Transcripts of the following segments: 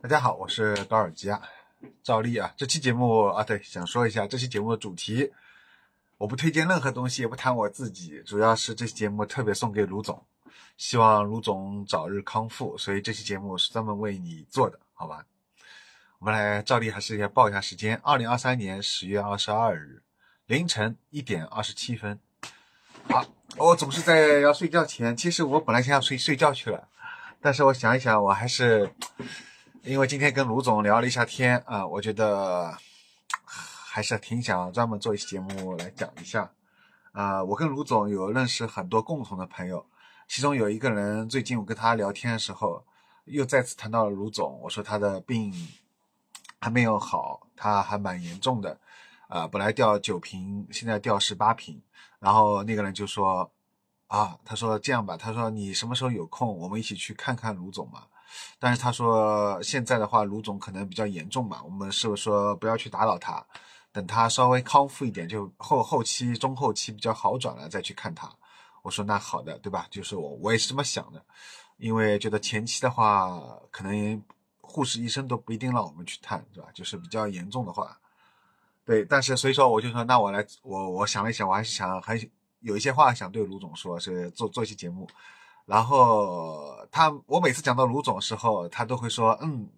大家好，我是高尔基啊，照例啊，这期节目啊，对，想说一下这期节目的主题，我不推荐任何东西，也不谈我自己，主要是这期节目特别送给卢总，希望卢总早日康复，所以这期节目是专门为你做的，好吧？我们来照例还是要报一下时间，二零二三年十月二十二日凌晨一点二十七分。好，我总是在要睡觉前，其实我本来想要睡睡觉去了，但是我想一想，我还是。因为今天跟卢总聊了一下天啊，我觉得还是挺想专门做一期节目来讲一下。啊，我跟卢总有认识很多共同的朋友，其中有一个人，最近我跟他聊天的时候，又再次谈到了卢总。我说他的病还没有好，他还蛮严重的，啊，本来掉九瓶，现在掉十八瓶。然后那个人就说，啊，他说这样吧，他说你什么时候有空，我们一起去看看卢总嘛。但是他说现在的话，卢总可能比较严重嘛，我们是不是说不要去打扰他，等他稍微康复一点，就后后期中后期比较好转了再去看他。我说那好的，对吧？就是我我也是这么想的，因为觉得前期的话，可能护士医生都不一定让我们去探，是吧？就是比较严重的话，对。但是所以说我就说，那我来，我我想了一想，我还是想还有一些话想对卢总说，是做做一期节目。然后他，我每次讲到卢总的时候，他都会说：“嗯，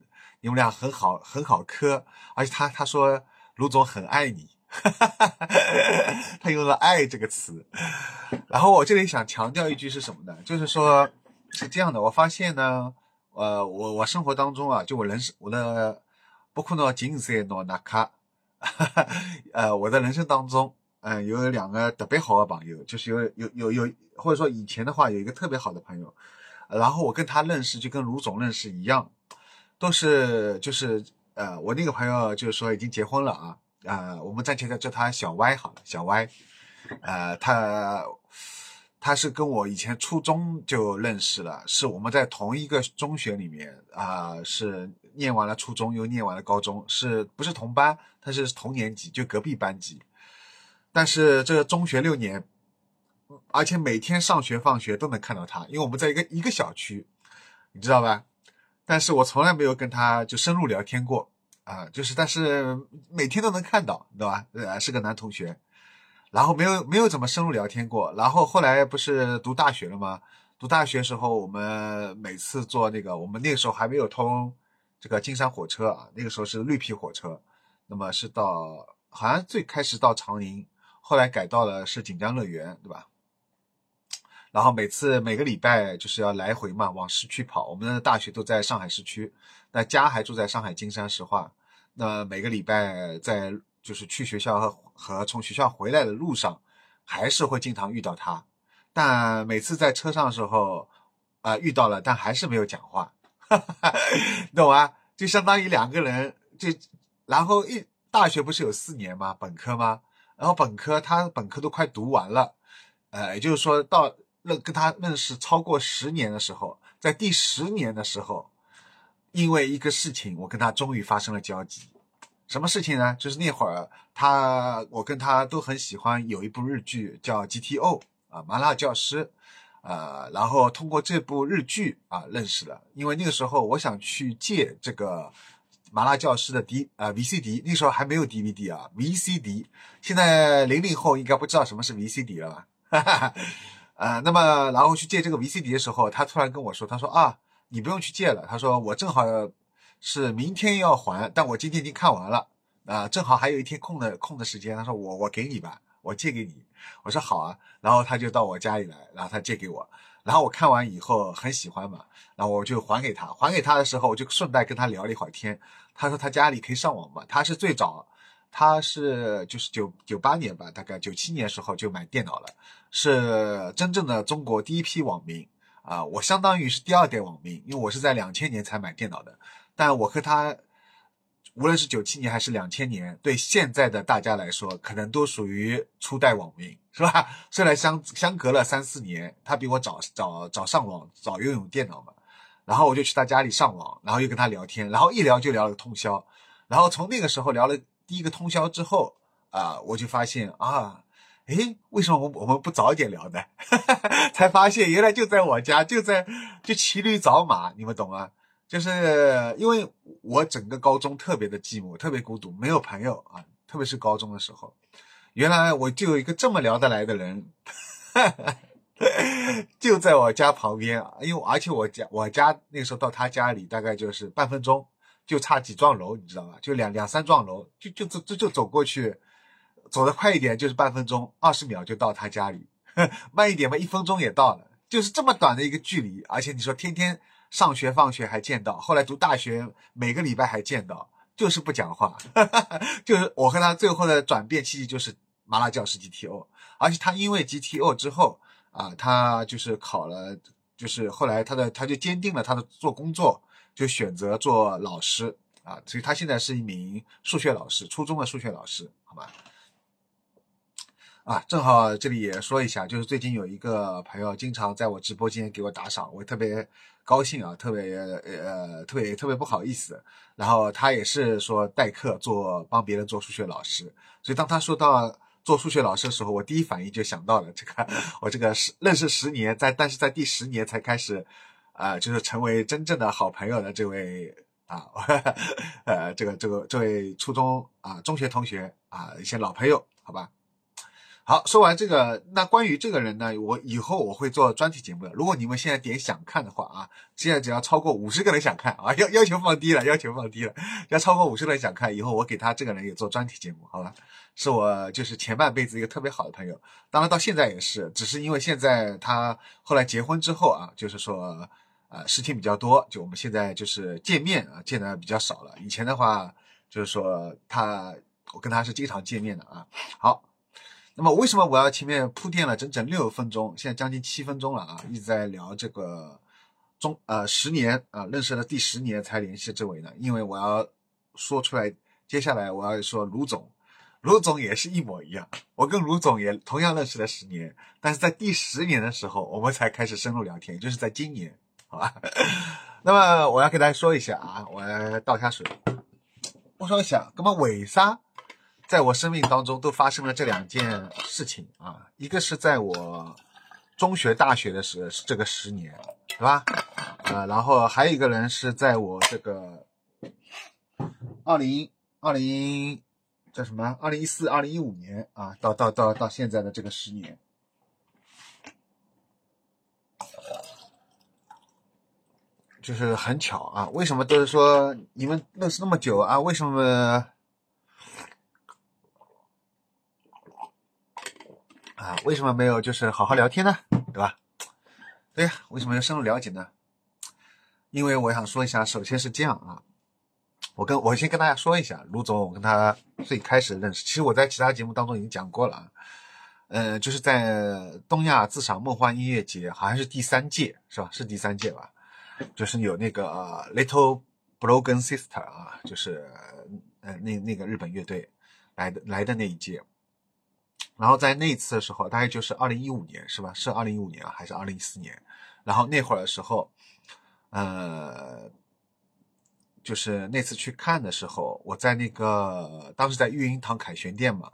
你们俩很好，很好磕。”而且他他说卢总很爱你，他用了“爱”这个词。然后我这里想强调一句是什么呢？就是说，是这样的，我发现呢，呃，我我生活当中啊，就我人生我的，包括呢，金色诺纳卡，呃，我的人生当中。嗯，有两个特别好的朋友，就是有有有有，或者说以前的话有一个特别好的朋友，然后我跟他认识就跟卢总认识一样，都是就是呃，我那个朋友就是说已经结婚了啊，呃，我们暂且叫叫他小歪好了，小歪，呃，他他是跟我以前初中就认识了，是我们在同一个中学里面啊，是念完了初中又念完了高中，是不是同班？他是同年级，就隔壁班级。但是这个中学六年，而且每天上学放学都能看到他，因为我们在一个一个小区，你知道吧？但是我从来没有跟他就深入聊天过啊，就是但是每天都能看到，对吧？呃，是个男同学，然后没有没有怎么深入聊天过。然后后来不是读大学了吗？读大学时候，我们每次坐那个，我们那个时候还没有通这个金山火车啊，那个时候是绿皮火车，那么是到好像最开始到长宁。后来改到了是锦江乐园，对吧？然后每次每个礼拜就是要来回嘛，往市区跑。我们的大学都在上海市区，那家还住在上海金山石化。那每个礼拜在就是去学校和和从学校回来的路上，还是会经常遇到他。但每次在车上的时候，啊遇到了，但还是没有讲话，懂吗？就相当于两个人，就然后一大学不是有四年吗？本科吗？然后本科他本科都快读完了，呃，也就是说到认跟他认识超过十年的时候，在第十年的时候，因为一个事情，我跟他终于发生了交集。什么事情呢？就是那会儿他我跟他都很喜欢有一部日剧叫 GTO 啊，麻辣教师，呃，然后通过这部日剧啊认识了。因为那个时候我想去借这个。麻辣教师的 D 啊 VCD，那时候还没有 DVD 啊 VCD，现在零零后应该不知道什么是 VCD 了吧？哈哈哈，呃，那么然后去借这个 VCD 的时候，他突然跟我说，他说啊，你不用去借了，他说我正好是明天要还，但我今天已经看完了。啊，正好还有一天空的空的时间，他说我我给你吧，我借给你，我说好啊，然后他就到我家里来，然后他借给我。然后我看完以后很喜欢嘛，然后我就还给他。还给他的时候，我就顺带跟他聊了一会儿天。他说他家里可以上网嘛，他是最早，他是就是九九八年吧，大概九七年时候就买电脑了，是真正的中国第一批网民啊。我相当于是第二代网民，因为我是在两千年才买电脑的，但我和他。无论是九七年还是两千年，对现在的大家来说，可能都属于初代网民，是吧？虽然相相隔了三四年，他比我早早早上网，早拥有电脑嘛。然后我就去他家里上网，然后又跟他聊天，然后一聊就聊了个通宵。然后从那个时候聊了第一个通宵之后，啊，我就发现啊，诶，为什么我我们不早一点聊呢？才发现原来就在我家，就在就骑驴找马，你们懂吗？就是因为我整个高中特别的寂寞，特别孤独，没有朋友啊，特别是高中的时候，原来我就有一个这么聊得来的人，就在我家旁边，因为而且我家我家那时候到他家里大概就是半分钟，就差几幢楼，你知道吧？就两两三幢楼，就就就就走过去，走得快一点就是半分钟，二十秒就到他家里，慢一点嘛，一分钟也到了，就是这么短的一个距离，而且你说天天。上学放学还见到，后来读大学每个礼拜还见到，就是不讲话。就是我和他最后的转变契机就是麻辣教师 GTO，而且他因为 GTO 之后啊，他就是考了，就是后来他的他就坚定了他的做工作，就选择做老师啊，所以他现在是一名数学老师，初中的数学老师，好吧？啊，正好这里也说一下，就是最近有一个朋友经常在我直播间给我打赏，我特别。高兴啊，特别呃，特别特别不好意思。然后他也是说代课做，帮别人做数学老师。所以当他说到做数学老师的时候，我第一反应就想到了这个，我这个十认识十年，在但是在第十年才开始，啊，就是成为真正的好朋友的这位啊，呃，这个这个这位初中啊中学同学啊，一些老朋友，好吧。好，说完这个，那关于这个人呢，我以后我会做专题节目的。如果你们现在点想看的话啊，现在只要超过五十个人想看啊，要要求放低了，要求放低了，要超过五十个人想看，以后我给他这个人也做专题节目，好吧？是我就是前半辈子一个特别好的朋友，当然到现在也是，只是因为现在他后来结婚之后啊，就是说呃事情比较多，就我们现在就是见面啊见的比较少了。以前的话就是说他我跟他是经常见面的啊。好。那么为什么我要前面铺垫了整整六分钟，现在将近七分钟了啊，一直在聊这个中呃十年啊认识了第十年才联系这位呢？因为我要说出来，接下来我要说卢总，卢总也是一模一样，我跟卢总也同样认识了十年，但是在第十年的时候我们才开始深入聊天，就是在今年，好吧？那么我要跟大家说一下啊，我来倒下水，我说一下，那么尾沙。在我生命当中都发生了这两件事情啊，一个是在我中学、大学的时这个十年，对吧？呃，然后还有一个人是在我这个二零二零叫什么？二零一四、二零一五年啊，到到到到现在的这个十年，就是很巧啊。为什么都是说你们认识那么久啊？为什么？啊，为什么没有就是好好聊天呢？对吧？对呀，为什么要深入了解呢？因为我想说一下，首先是这样啊，我跟我先跟大家说一下，卢总，我跟他最开始认识，其实我在其他节目当中已经讲过了啊，呃，就是在东亚自赏梦幻音乐节，好像是第三届是吧？是第三届吧？就是有那个 Little Broken Sister 啊，就是呃那那个日本乐队来的来的那一届。然后在那一次的时候，大概就是二零一五年，是吧？是二零一五年啊，还是二零一四年？然后那会儿的时候，呃，就是那次去看的时候，我在那个当时在育婴堂凯旋店嘛，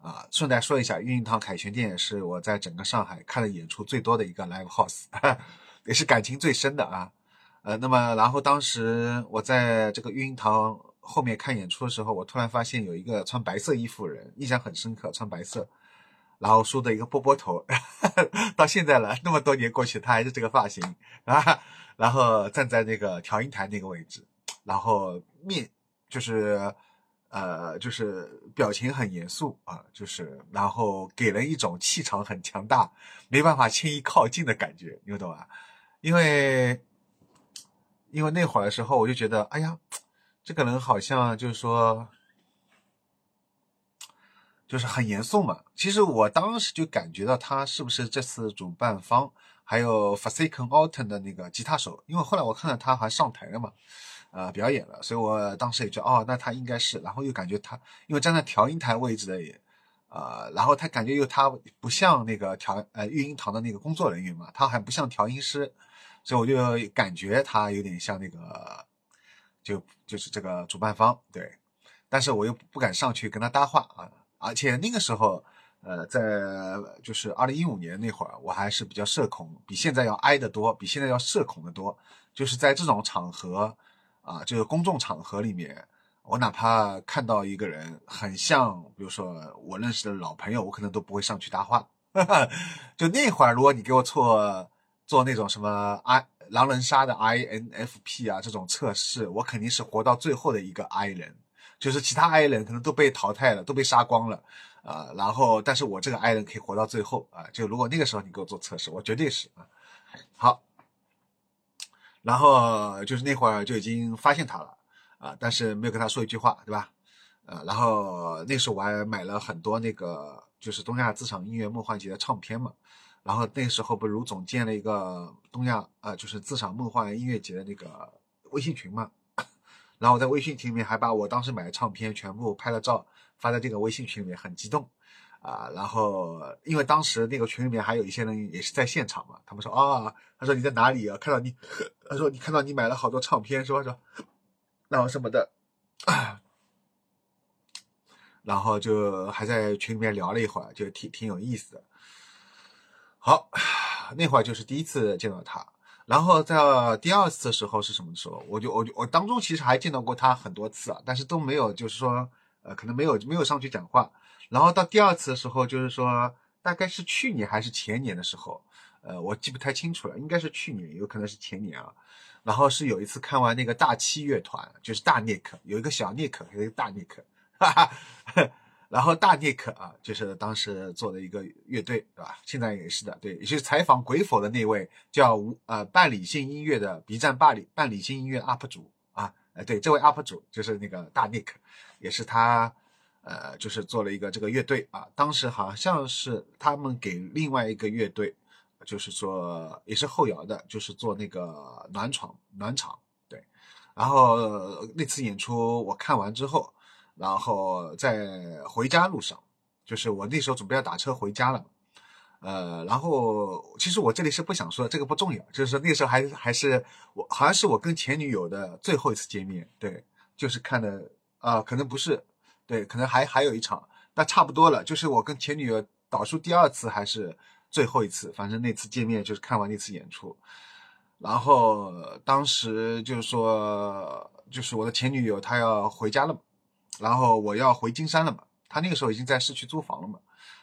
啊，顺带说一下，育婴堂凯旋店也是我在整个上海看的演出最多的一个 live house，也是感情最深的啊。呃，那么然后当时我在这个育婴堂。后面看演出的时候，我突然发现有一个穿白色衣服人，印象很深刻，穿白色，然后梳的一个波波头，到现在了，那么多年过去，他还是这个发型啊。然后站在那个调音台那个位置，然后面就是呃，就是表情很严肃啊，就是然后给人一种气场很强大，没办法轻易靠近的感觉，你懂吧？因为因为那会儿的时候，我就觉得，哎呀。这个人好像就是说，就是很严肃嘛。其实我当时就感觉到他是不是这次主办方还有 f a s i k e n Autumn 的那个吉他手，因为后来我看到他还上台了嘛，呃，表演了，所以我当时也觉得哦，那他应该是。然后又感觉他因为站在调音台位置的，也，呃，然后他感觉又他不像那个调呃育婴堂的那个工作人员嘛，他还不像调音师，所以我就感觉他有点像那个。就就是这个主办方对，但是我又不敢上去跟他搭话啊，而且那个时候，呃，在就是二零一五年那会儿，我还是比较社恐，比现在要挨得多，比现在要社恐的多，就是在这种场合啊，就是公众场合里面，我哪怕看到一个人很像，比如说我认识的老朋友，我可能都不会上去搭话。就那会儿，如果你给我做做那种什么 I 狼人杀的 INFP 啊这种测试，我肯定是活到最后的一个 I 人，就是其他 I 人可能都被淘汰了，都被杀光了啊。然后，但是我这个 I 人可以活到最后啊。就如果那个时候你给我做测试，我绝对是啊。好，然后就是那会儿就已经发现他了啊，但是没有跟他说一句话，对吧？呃，然后那时候我还买了很多那个。就是东亚资产音乐梦幻节的唱片嘛，然后那时候不卢总建了一个东亚呃，就是自赏梦幻音乐节的那个微信群嘛，然后我在微信群里面还把我当时买的唱片全部拍了照发在这个微信群里面，很激动啊。然后因为当时那个群里面还有一些人也是在现场嘛，他们说啊，他说你在哪里啊？看到你，他说你看到你买了好多唱片是吧？说然后什么的。然后就还在群里面聊了一会儿，就挺挺有意思的。好，那会儿就是第一次见到他。然后在第二次的时候是什么时候？我就我就我当中其实还见到过他很多次啊，但是都没有就是说呃可能没有没有上去讲话。然后到第二次的时候，就是说大概是去年还是前年的时候，呃我记不太清楚了，应该是去年，有可能是前年啊。然后是有一次看完那个大七乐团，就是大 Nick，有一个小 Nick，有一个大 Nick。哈哈，然后大 Nick 啊，就是当时做的一个乐队，对吧？现在也是的，对，也是采访鬼否的那位叫无呃半理性音乐的 B 站霸理半理性音乐 UP 主啊，呃，对，这位 UP 主就是那个大 Nick，也是他，呃，就是做了一个这个乐队啊。当时好像是他们给另外一个乐队，就是说也是后摇的，就是做那个暖场暖场，对。然后那次演出我看完之后。然后在回家路上，就是我那时候准备要打车回家了，呃，然后其实我这里是不想说这个不重要，就是那时候还还是我好像是我跟前女友的最后一次见面，对，就是看的啊，可能不是，对，可能还还有一场，那差不多了，就是我跟前女友倒数第二次还是最后一次，反正那次见面就是看完那次演出，然后当时就是说，就是我的前女友她要回家了。然后我要回金山了嘛，他那个时候已经在市区租房了嘛，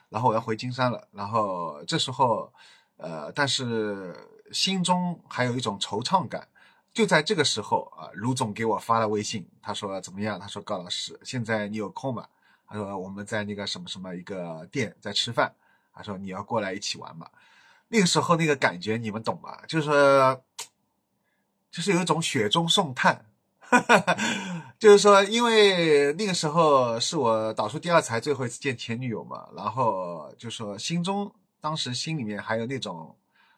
然后我要回金山了，然后这时候，呃，但是心中还有一种惆怅感。就在这个时候啊，卢总给我发了微信，他说怎么样？他说高老师，现在你有空吗？他说我们在那个什么什么一个店在吃饭，他说你要过来一起玩嘛。那个时候那个感觉你们懂吗？就是，就是有一种雪中送炭。哈哈，就是说，因为那个时候是我倒数第二才，最后一次见前女友嘛，然后就说心中当时心里面还有那种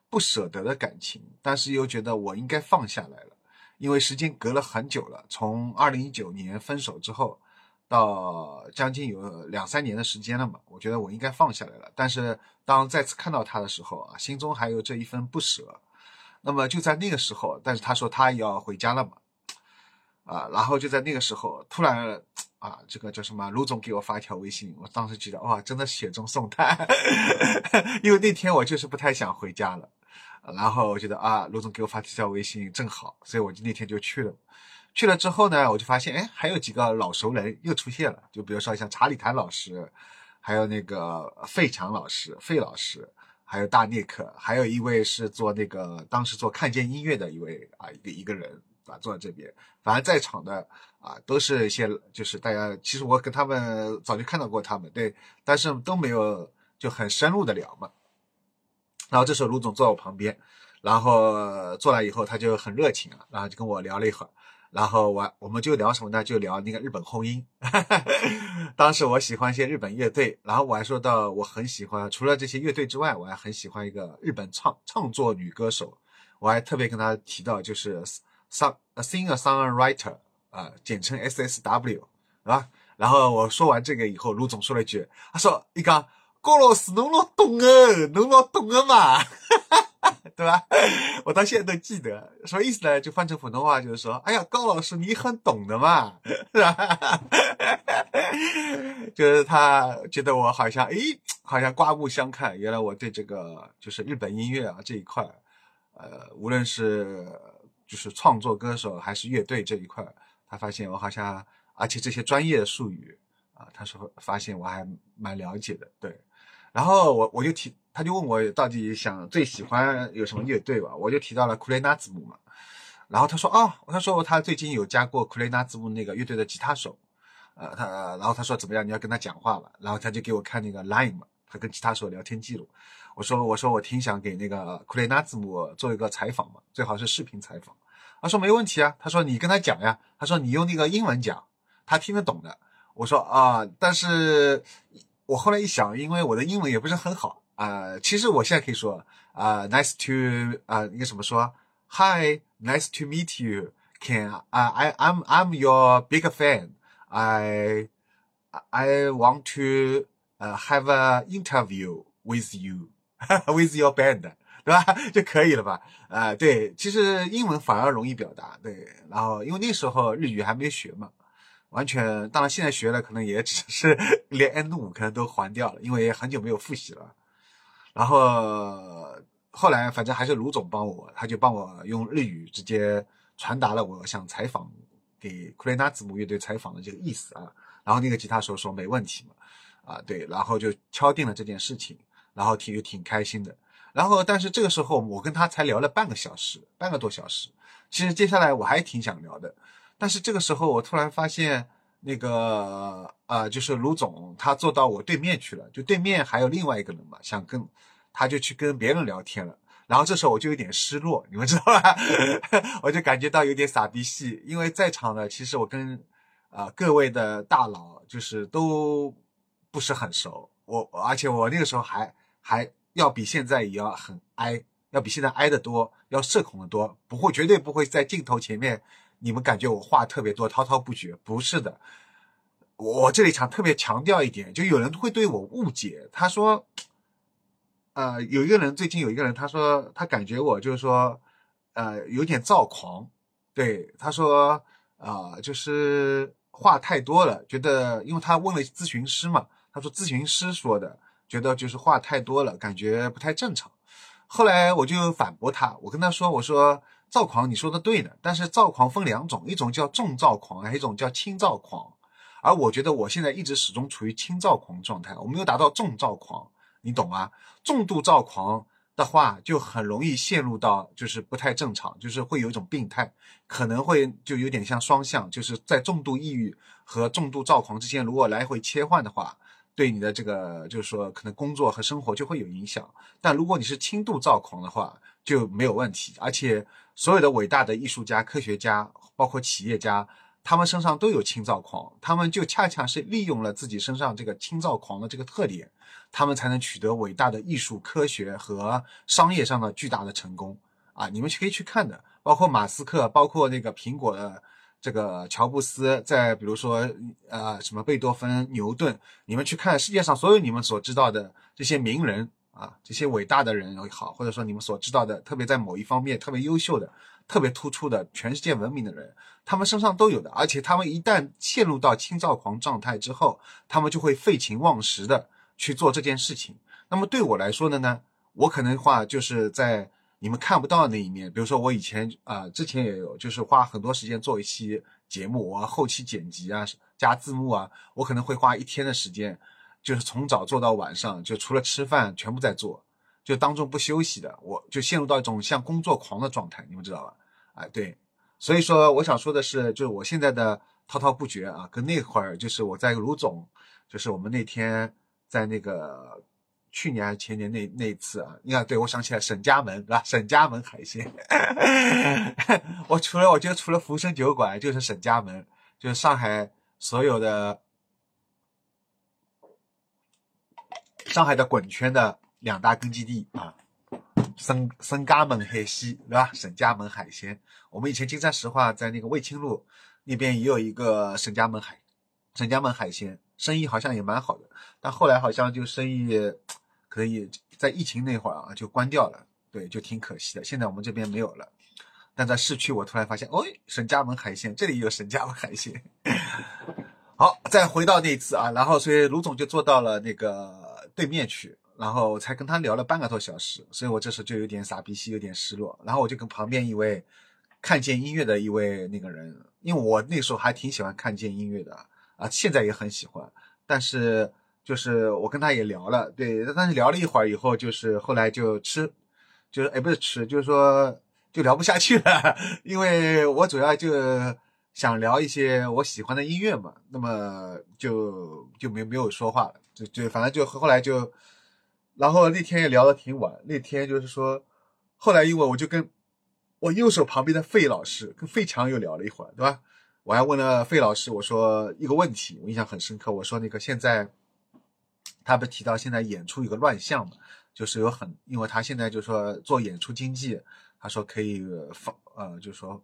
不舍得的感情，但是又觉得我应该放下来了，因为时间隔了很久了，从二零一九年分手之后到将近有两三年的时间了嘛，我觉得我应该放下来了。但是当再次看到他的时候啊，心中还有这一份不舍。那么就在那个时候，但是他说他要回家了嘛。啊，然后就在那个时候，突然啊，这个叫什么？卢总给我发一条微信，我当时觉得哇，真的雪中送炭，因为那天我就是不太想回家了，然后我觉得啊，卢总给我发这条微信正好，所以我就那天就去了。去了之后呢，我就发现哎，还有几个老熟人又出现了，就比如说像查理谭老师，还有那个费强老师、费老师，还有大聂克，还有一位是做那个当时做看见音乐的一位啊，一个一个人。坐在这边，反正在场的啊，都是一些就是大家，其实我跟他们早就看到过他们，对，但是都没有就很深入的聊嘛。然后这时候卢总坐在我旁边，然后坐来以后他就很热情啊，然后就跟我聊了一会儿，然后我我们就聊什么呢？就聊那个日本后音。当时我喜欢一些日本乐队，然后我还说到我很喜欢，除了这些乐队之外，我还很喜欢一个日本唱唱作女歌手，我还特别跟他提到就是。Song a singer songwriter 啊，简称 SSW 啊。然后我说完这个以后，卢总说了一句：“他说一刚高老师，侬老懂哦，侬老懂的嘛，对吧？”我到现在都记得，什么意思呢？就翻成普通话就是说：“哎呀，高老师你很懂的嘛，是吧？” 就是他觉得我好像，诶，好像刮目相看。原来我对这个就是日本音乐啊这一块，呃，无论是。就是创作歌手还是乐队这一块，他发现我好像，而且这些专业的术语啊，他说发现我还蛮了解的，对。然后我我就提，他就问我到底想最喜欢有什么乐队吧，我就提到了库雷纳字母嘛。然后他说哦，他说他最近有加过库雷纳字母那个乐队的吉他手，呃，他然后他说怎么样，你要跟他讲话吧。然后他就给我看那个 Line 嘛，他跟吉他手聊天记录。我说我说我挺想给那个库雷纳字母做一个采访嘛，最好是视频采访。他说没问题啊，他说你跟他讲呀，他说你用那个英文讲，他听得懂的。我说啊，但是我后来一想，因为我的英文也不是很好啊，其实我现在可以说啊，nice to 啊，应该怎么说？Hi，nice to meet you。Can 啊，I I'm I'm your big fan。I I want to 呃 have a interview with you。With your band，对吧？就可以了吧？啊，对，其实英文反而容易表达，对。然后因为那时候日语还没学嘛，完全，当然现在学了，可能也只是连 N 五可能都还掉了，因为很久没有复习了。然后后来反正还是卢总帮我，他就帮我用日语直接传达了我想采访给库雷纳字母乐队采访的这个意思啊。然后那个吉他手说没问题嘛，啊，对，然后就敲定了这件事情。然后挺挺开心的，然后但是这个时候我跟他才聊了半个小时，半个多小时。其实接下来我还挺想聊的，但是这个时候我突然发现那个呃，就是卢总他坐到我对面去了，就对面还有另外一个人嘛，想跟他就去跟别人聊天了。然后这时候我就有点失落，你们知道吧？我就感觉到有点傻逼戏，因为在场的其实我跟啊各位的大佬就是都不是很熟，我而且我那个时候还。还要比现在也要很挨，要比现在挨得多，要社恐的多，不会，绝对不会在镜头前面，你们感觉我话特别多，滔滔不绝，不是的。我这里想特别强调一点，就有人会对我误解，他说，呃，有一个人最近有一个人，他说他感觉我就是说，呃，有点躁狂，对，他说，啊，就是话太多了，觉得，因为他问了咨询师嘛，他说咨询师说的。觉得就是话太多了，感觉不太正常。后来我就反驳他，我跟他说：“我说躁狂，你说的对的，但是躁狂分两种，一种叫重躁狂，还有一种叫轻躁狂。而我觉得我现在一直始终处于轻躁狂状态，我没有达到重躁狂，你懂吗？重度躁狂的话，就很容易陷入到就是不太正常，就是会有一种病态，可能会就有点像双向，就是在重度抑郁和重度躁狂之间，如果来回切换的话。”对你的这个，就是说，可能工作和生活就会有影响。但如果你是轻度躁狂的话，就没有问题。而且，所有的伟大的艺术家、科学家，包括企业家，他们身上都有轻躁狂，他们就恰恰是利用了自己身上这个轻躁狂的这个特点，他们才能取得伟大的艺术、科学和商业上的巨大的成功。啊，你们可以去看的，包括马斯克，包括那个苹果的。这个乔布斯，在比如说，呃，什么贝多芬、牛顿，你们去看世界上所有你们所知道的这些名人啊，这些伟大的人也好，或者说你们所知道的，特别在某一方面特别优秀的、特别突出的、全世界闻名的人，他们身上都有的。而且他们一旦陷入到轻躁狂状态之后，他们就会废寝忘食的去做这件事情。那么对我来说的呢，我可能话就是在。你们看不到那一面，比如说我以前啊，之前也有，就是花很多时间做一期节目，我后期剪辑啊，加字幕啊，我可能会花一天的时间，就是从早做到晚上，就除了吃饭全部在做，就当中不休息的，我就陷入到一种像工作狂的状态，你们知道吧？哎，对，所以说我想说的是，就是我现在的滔滔不绝啊，跟那会儿就是我在卢总，就是我们那天在那个。去年还是前年那那次啊？你看，对我想起来沈家门是吧？沈家门海鲜，我除了我觉得除了福生酒馆，就是沈家门，就是上海所有的上海的滚圈的两大根基地啊，沈沈家门海鲜对吧？沈家门海鲜，我们以前金山石化在那个卫青路那边也有一个沈家门海沈家门海鲜，生意好像也蛮好的，但后来好像就生意。可以在疫情那会儿啊就关掉了，对，就挺可惜的。现在我们这边没有了，但在市区我突然发现，哦，沈家门海鲜这里有沈家门海鲜。好，再回到那次啊，然后所以卢总就坐到了那个对面去，然后才跟他聊了半个多小时，所以我这时候就有点傻逼兮，有点失落。然后我就跟旁边一位看见音乐的一位那个人，因为我那时候还挺喜欢看见音乐的啊，现在也很喜欢，但是就是我跟他也聊了，对，但是聊了一会儿以后，就是后来就吃，就是哎不是吃，就是说就聊不下去了，因为我主要就想聊一些我喜欢的音乐嘛，那么就就没没有说话了，就就反正就后来就，然后那天也聊得挺晚，那天就是说，后来因为我就跟。我右手旁边的费老师跟费强又聊了一会儿，对吧？我还问了费老师，我说一个问题，我印象很深刻。我说那个现在，他不提到现在演出有个乱象嘛，就是有很，因为他现在就说做演出经济，他说可以放，呃，就说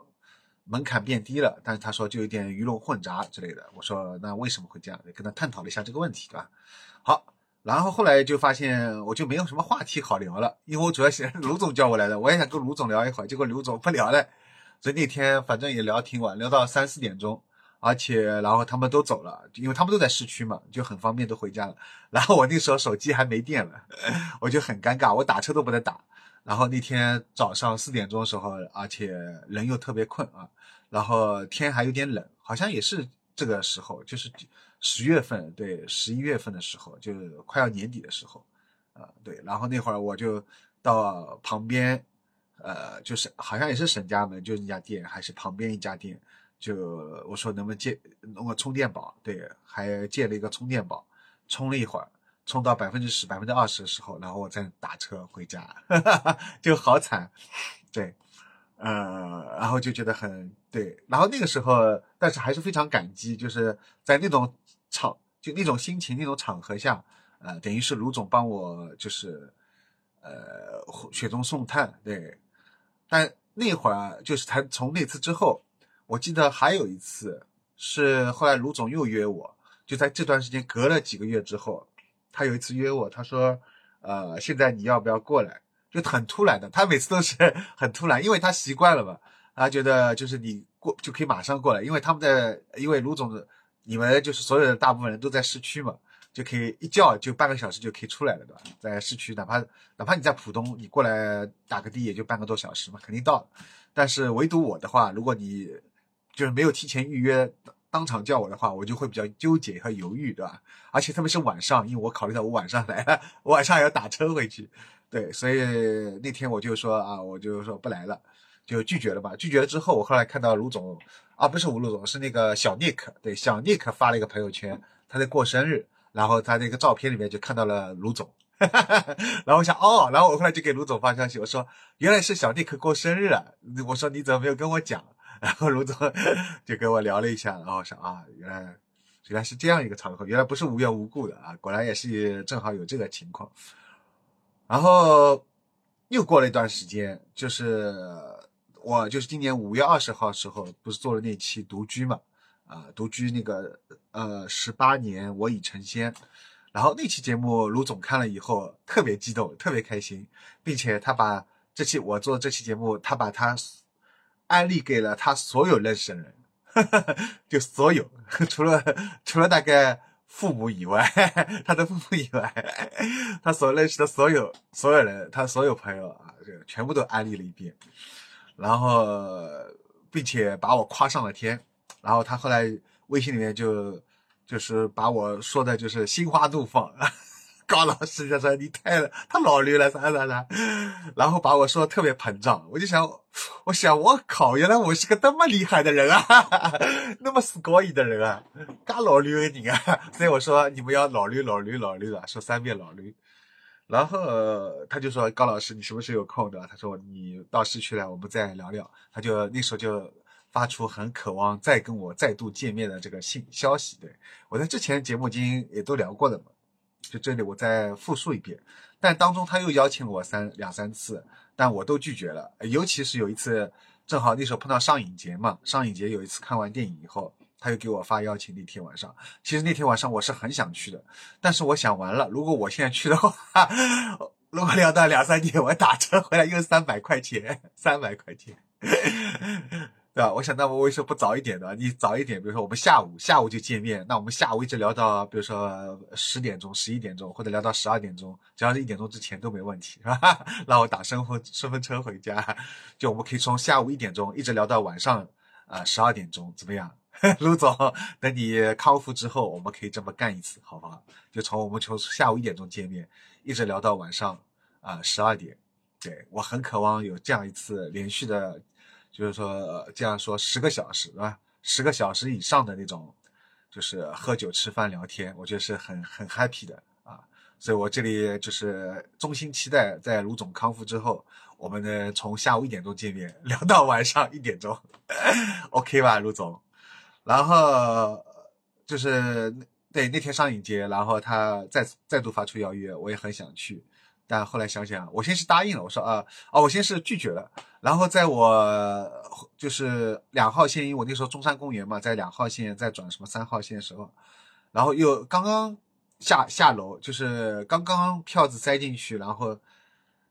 门槛变低了，但是他说就有点鱼龙混杂之类的。我说那为什么会这样？跟他探讨了一下这个问题，对吧？好。然后后来就发现我就没有什么话题好聊了，因为我主要是卢总叫我来的，我也想跟卢总聊一会儿，结果卢总不聊了，所以那天反正也聊挺晚，聊到三四点钟，而且然后他们都走了，因为他们都在市区嘛，就很方便都回家了。然后我那时候手机还没电了，我就很尴尬，我打车都不能打。然后那天早上四点钟的时候，而且人又特别困啊，然后天还有点冷，好像也是这个时候，就是。十月份对，十一月份的时候，就是快要年底的时候，啊对，然后那会儿我就到旁边，呃，就是好像也是沈家门，就是那家店，还是旁边一家店，就我说能不能借弄个充电宝，对，还借了一个充电宝，充了一会儿，充到百分之十、百分之二十的时候，然后我再打车回家，就好惨，对。呃，然后就觉得很对，然后那个时候，但是还是非常感激，就是在那种场，就那种心情、那种场合下，呃，等于是卢总帮我，就是呃雪中送炭，对。但那会儿就是他从那次之后，我记得还有一次是后来卢总又约我，就在这段时间隔了几个月之后，他有一次约我，他说，呃，现在你要不要过来？就很突然的，他每次都是 很突然，因为他习惯了嘛，他觉得就是你过就可以马上过来，因为他们在，因为卢总，你们就是所有的大部分人都在市区嘛，就可以一叫就半个小时就可以出来了，对吧？在市区，哪怕哪怕你在浦东，你过来打个的也就半个多小时嘛，肯定到了。但是唯独我的话，如果你就是没有提前预约，当场叫我的话，我就会比较纠结和犹豫，对吧？而且特别是晚上，因为我考虑到我晚上来，晚上要打车回去。对，所以那天我就说啊，我就说不来了，就拒绝了吧。拒绝了之后，我后来看到卢总，啊，不是吴卢总，是那个小 Nick，对，小 Nick 发了一个朋友圈，他在过生日，然后他那个照片里面就看到了卢总，然后我想哦，然后我后来就给卢总发消息，我说原来是小 Nick 过生日啊，我说你怎么没有跟我讲？然后卢总就跟我聊了一下，然后我说啊，原来原来是这样一个场合，原来不是无缘无故的啊，果然也是正好有这个情况。然后又过了一段时间，就是我就是今年五月二十号时候，不是做了那期独居嘛？啊，独居那个呃十八年我已成仙，然后那期节目卢总看了以后特别激动，特别开心，并且他把这期我做这期节目，他把他安利给了他所有认识的人，就所有除了除了大概。父母以外，他的父母以外，他所认识的所有所有人，他所有朋友啊，这个全部都安利了一遍，然后并且把我夸上了天，然后他后来微信里面就就是把我说的就是心花怒放。高老师就说你太太老驴了，啥啥啥，然后把我说的特别膨胀，我就想，我想我靠，原来我是个这么厉害的人啊，那么死高一的人啊，嘎老驴你啊，所以我说你们要老驴老驴老驴的，说三遍老驴，然后他就说高老师你什么时候有空的？他说你到市区来，我们再聊聊。他就那时候就发出很渴望再跟我再度见面的这个信消息。对我在之前节目经也都聊过的嘛。就这里，我再复述一遍。但当中他又邀请了我三两三次，但我都拒绝了。尤其是有一次，正好那时候碰到上影节嘛。上影节有一次看完电影以后，他又给我发邀请。那天晚上，其实那天晚上我是很想去的，但是我想完了，如果我现在去的话，如果聊到两三点，我打车回来又三百块钱，三百块钱。对吧？我想，那我为什么不早一点呢？你早一点，比如说我们下午下午就见面，那我们下午一直聊到，比如说十点钟、十一点钟，或者聊到十二点钟，只要是一点钟之前都没问题，是吧？让我打顺风顺风车回家，就我们可以从下午一点钟一直聊到晚上啊十二点钟，怎么样？卢总，等你康复之后，我们可以这么干一次，好不好？就从我们从下午一点钟见面，一直聊到晚上啊十二点。对我很渴望有这样一次连续的，就是说这样说十个小时，是吧？十个小时以上的那种，就是喝酒、吃饭、聊天，我觉得是很很 happy 的啊。所以我这里就是衷心期待，在卢总康复之后，我们呢从下午一点钟见面，聊到晚上一点钟，OK 吧，卢总？然后就是对那天上影节，然后他再再度发出邀约，我也很想去，但后来想想，我先是答应了，我说啊哦，我先是拒绝了。然后在我就是两号线，因为我那时候中山公园嘛，在两号线在转什么三号线的时候，然后又刚刚下下楼，就是刚刚票子塞进去，然后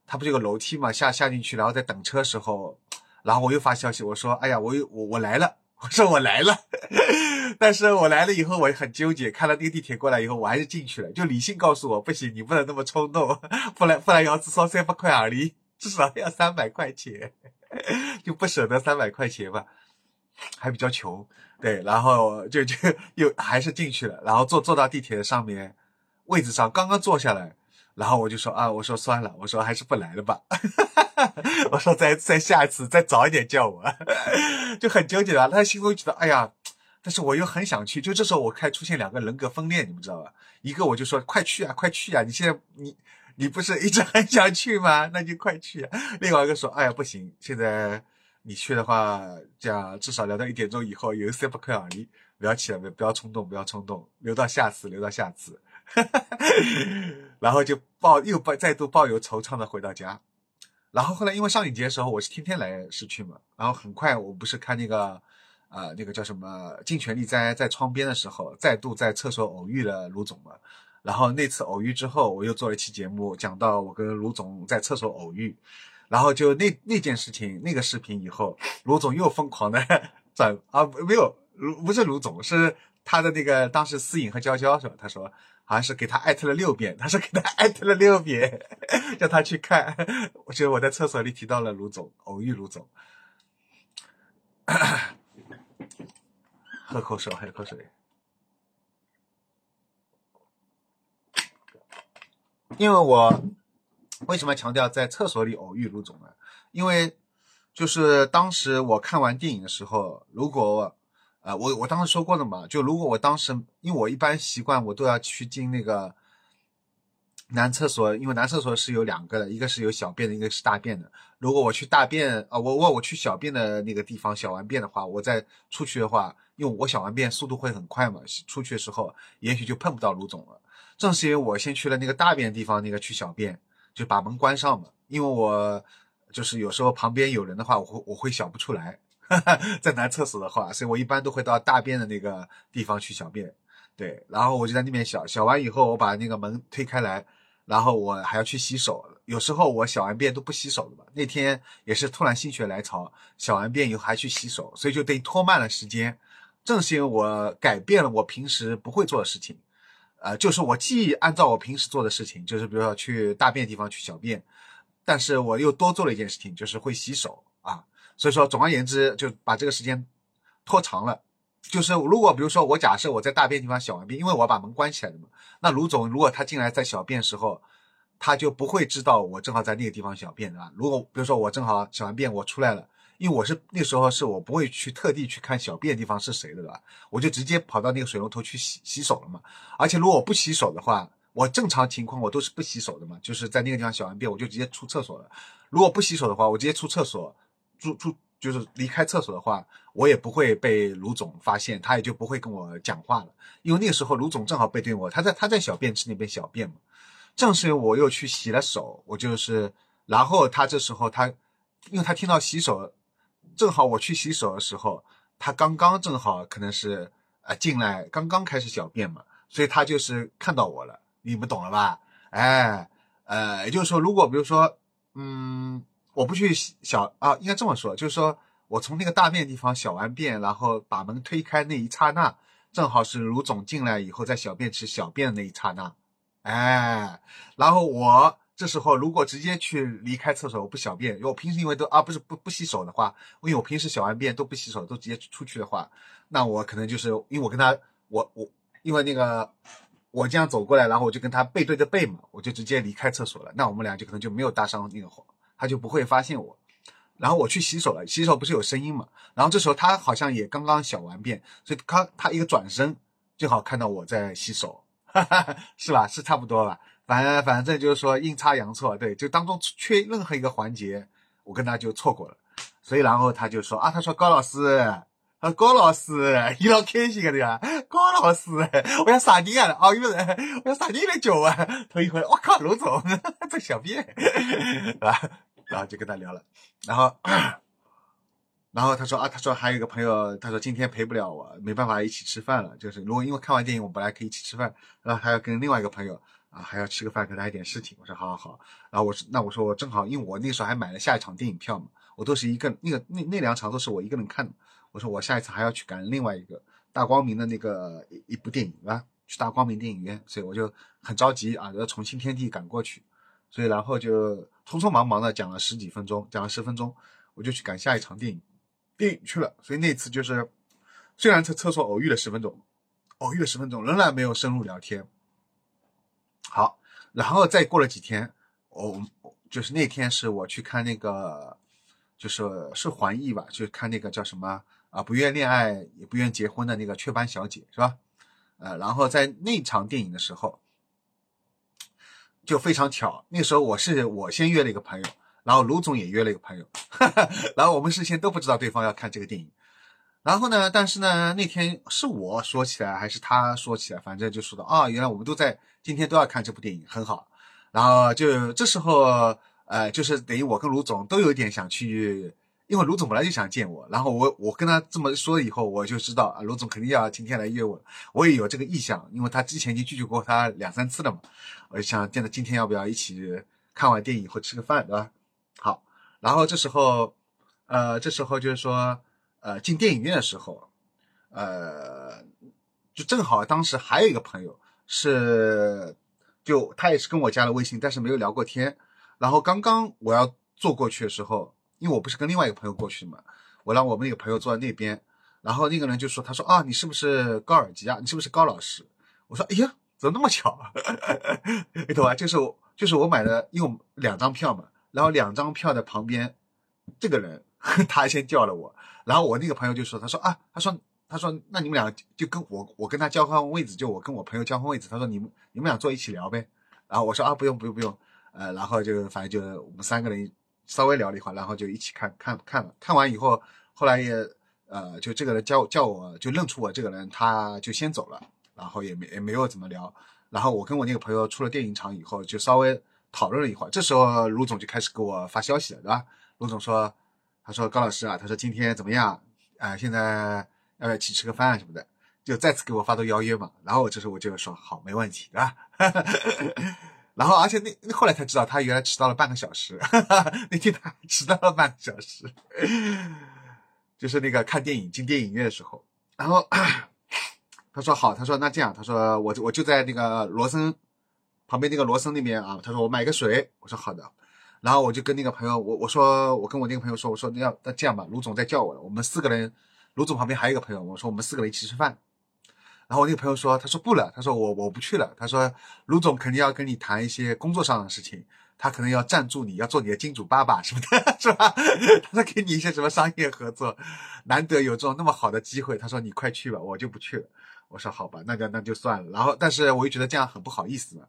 他不就有个楼梯嘛，下下进去，然后在等车时候，然后我又发消息，我说哎呀，我又我我来了。我说我来了，但是我来了以后我很纠结，看到那个地铁过来以后，我还是进去了。就理性告诉我不行，你不能那么冲动，不然不然要至少三百块而已，至少要三百块钱，就不舍得三百块钱吧，还比较穷，对，然后就就又还是进去了，然后坐坐到地铁上面位置上，刚刚坐下来，然后我就说啊，我说算了，我说还是不来了吧。我说再再下一次再早一点叫我，就很纠结啊。他心中觉得哎呀，但是我又很想去。就这时候我开始出现两个人格分裂，你们知道吧？一个我就说快去啊，快去啊！你现在你你不是一直很想去吗？那就快去啊。另外一个说哎呀不行，现在你去的话，这样至少聊到一点钟以后有三百块而已，不要起来，不要冲动，不要冲动，留到下次，留到下次。然后就抱又抱再度抱有惆怅的回到家。然后后来因为上影节的时候，我是天天来市区嘛，然后很快我不是看那个，呃，那个叫什么《尽全力在在窗边》的时候，再度在厕所偶遇了卢总嘛。然后那次偶遇之后，我又做了一期节目，讲到我跟卢总在厕所偶遇。然后就那那件事情，那个视频以后，卢总又疯狂的 转啊，没有卢不是卢总，是他的那个当时思颖和娇娇是吧？他说。好像是给他艾特了六遍，他说给他艾特了六遍，叫他去看。我觉得我在厕所里提到了卢总，偶遇卢总，喝口水，喝口水。因为我为什么强调在厕所里偶遇卢总呢？因为就是当时我看完电影的时候，如果。啊，我我当时说过的嘛，就如果我当时，因为我一般习惯我都要去进那个男厕所，因为男厕所是有两个的，一个是有小便的，一个是大便的。如果我去大便啊，我我我去小便的那个地方小完便的话，我再出去的话，因为我小完便速度会很快嘛，出去的时候也许就碰不到卢总了。正是因为我先去了那个大便的地方，那个去小便，就把门关上嘛，因为我就是有时候旁边有人的话，我会我会小不出来。在男厕所的话，所以我一般都会到大便的那个地方去小便，对，然后我就在那边小小完以后，我把那个门推开来，然后我还要去洗手。有时候我小完便都不洗手的嘛，那天也是突然心血来潮，小完便以后还去洗手，所以就等于拖慢了时间。正是因为我改变了我平时不会做的事情，呃，就是我既按照我平时做的事情，就是比如说去大便地方去小便，但是我又多做了一件事情，就是会洗手啊。所以说，总而言之，就把这个时间拖长了。就是如果比如说我假设我在大便地方小完便，因为我把门关起来的嘛，那卢总如果他进来在小便时候，他就不会知道我正好在那个地方小便，对吧？如果比如说我正好小完便我出来了，因为我是那时候是我不会去特地去看小便的地方是谁的，对吧？我就直接跑到那个水龙头去洗洗手了嘛。而且如果我不洗手的话，我正常情况我都是不洗手的嘛，就是在那个地方小完便我就直接出厕所了。如果不洗手的话，我直接出厕所。出出就是离开厕所的话，我也不会被卢总发现，他也就不会跟我讲话了。因为那个时候卢总正好背对我，他在他在小便池那边小便嘛。正是我又去洗了手，我就是，然后他这时候他，因为他听到洗手，正好我去洗手的时候，他刚刚正好可能是呃进来刚刚开始小便嘛，所以他就是看到我了，你们懂了吧？哎，呃，也就是说，如果比如说，嗯。我不去小啊，应该这么说，就是说我从那个大便地方小完便，然后把门推开那一刹那，正好是卢总进来以后在小便池小便的那一刹那，哎，然后我这时候如果直接去离开厕所，我不小便，因为我平时因为都啊不是不不洗手的话，因为我平时小完便都不洗手，都直接出去的话，那我可能就是因为我跟他我我因为那个我这样走过来，然后我就跟他背对着背嘛，我就直接离开厕所了，那我们俩就可能就没有搭上那个火，他就不会发现我。然后我去洗手了，洗手不是有声音嘛？然后这时候他好像也刚刚小完便，所以他他一个转身，正好看到我在洗手，是吧？是差不多吧？反正反正就是说阴差阳错，对，就当中缺任何一个环节，我跟他就错过了。所以然后他就说啊，他说高老师，啊高老师，你老开心个对吧？高老师，我要啥人啊？有人，我要啥人来叫啊？头一回，我靠，卢总 在小便，是吧？然后就跟他聊了，然后，然后他说啊，他说还有一个朋友，他说今天陪不了我，没办法一起吃饭了。就是如果因为看完电影，我本来可以一起吃饭，然后还要跟另外一个朋友啊，还要吃个饭，跟他一点事情。我说好好好。然后我说那我说我正好，因为我那时候还买了下一场电影票嘛，我都是一个那个那那两场都是我一个人看的。我说我下一次还要去赶另外一个大光明的那个一一部电影啊，去大光明电影院，所以我就很着急啊，要从新天地赶过去。所以然后就匆匆忙忙的讲了十几分钟，讲了十分钟，我就去赶下一场电影，电影去了。所以那次就是，虽然在厕所偶遇了十分钟，偶遇了十分钟，仍然没有深入聊天。好，然后再过了几天，我就是那天是我去看那个，就是是环艺吧，去看那个叫什么啊，不愿恋爱也不愿结婚的那个雀斑小姐是吧？呃，然后在那场电影的时候。就非常巧，那时候我是我先约了一个朋友，然后卢总也约了一个朋友，哈 哈然后我们事先都不知道对方要看这个电影，然后呢，但是呢，那天是我说起来还是他说起来，反正就说到啊，原来我们都在今天都要看这部电影，很好，然后就这时候呃，就是等于我跟卢总都有点想去。因为卢总本来就想见我，然后我我跟他这么说以后，我就知道啊，卢总肯定要今天来约我，我也有这个意向，因为他之前已经拒绝过他两三次了嘛，我就想见他今天要不要一起看完电影以后吃个饭，对吧？好，然后这时候，呃，这时候就是说，呃，进电影院的时候，呃，就正好当时还有一个朋友是，就他也是跟我加了微信，但是没有聊过天，然后刚刚我要坐过去的时候。因为我不是跟另外一个朋友过去嘛，我让我们那个朋友坐在那边，然后那个人就说：“他说啊，你是不是高尔基啊？你是不是高老师？”我说：“哎呀，怎么那么巧？你懂吧？就是我就是我买的，因为两张票嘛，然后两张票的旁边这个人 他先叫了我，然后我那个朋友就说：他说啊，他说他说那你们俩就跟我我跟他交换位置，就我跟我朋友交换位置。他说你们你们俩坐一起聊呗。然后我说啊，不用不用不用，呃，然后就反正就我们三个人。稍微聊了一会儿，然后就一起看看看了。看完以后，后来也呃，就这个人叫叫我就认出我这个人，他就先走了，然后也没也没有怎么聊。然后我跟我那个朋友出了电影场以后，就稍微讨论了一会儿。这时候卢总就开始给我发消息了，对吧？卢总说，他说高老师啊，他说今天怎么样？啊，现在要不要一起吃个饭什么的？就再次给我发到邀约嘛。然后这时候我就说好，没问题，对吧？然后，而且那后来才知道，他原来迟到了半个小时。哈 哈那天他迟到了半个小时，就是那个看电影进电影院的时候。然后 他说好，他说那这样，他说我我就在那个罗森旁边那个罗森那边啊。他说我买个水，我说好的。然后我就跟那个朋友，我我说我跟我那个朋友说，我说那要那这样吧，卢总在叫我了，我们四个人，卢总旁边还有一个朋友，我说我们四个人一起吃饭。然后我那个朋友说：“他说不了，他说我我不去了。他说卢总肯定要跟你谈一些工作上的事情，他可能要赞助你，要做你的金主爸爸什么的，是吧？他说给你一些什么商业合作，难得有这种那么好的机会。他说你快去吧，我就不去了。我说好吧，那就那就算了。然后，但是我又觉得这样很不好意思嘛，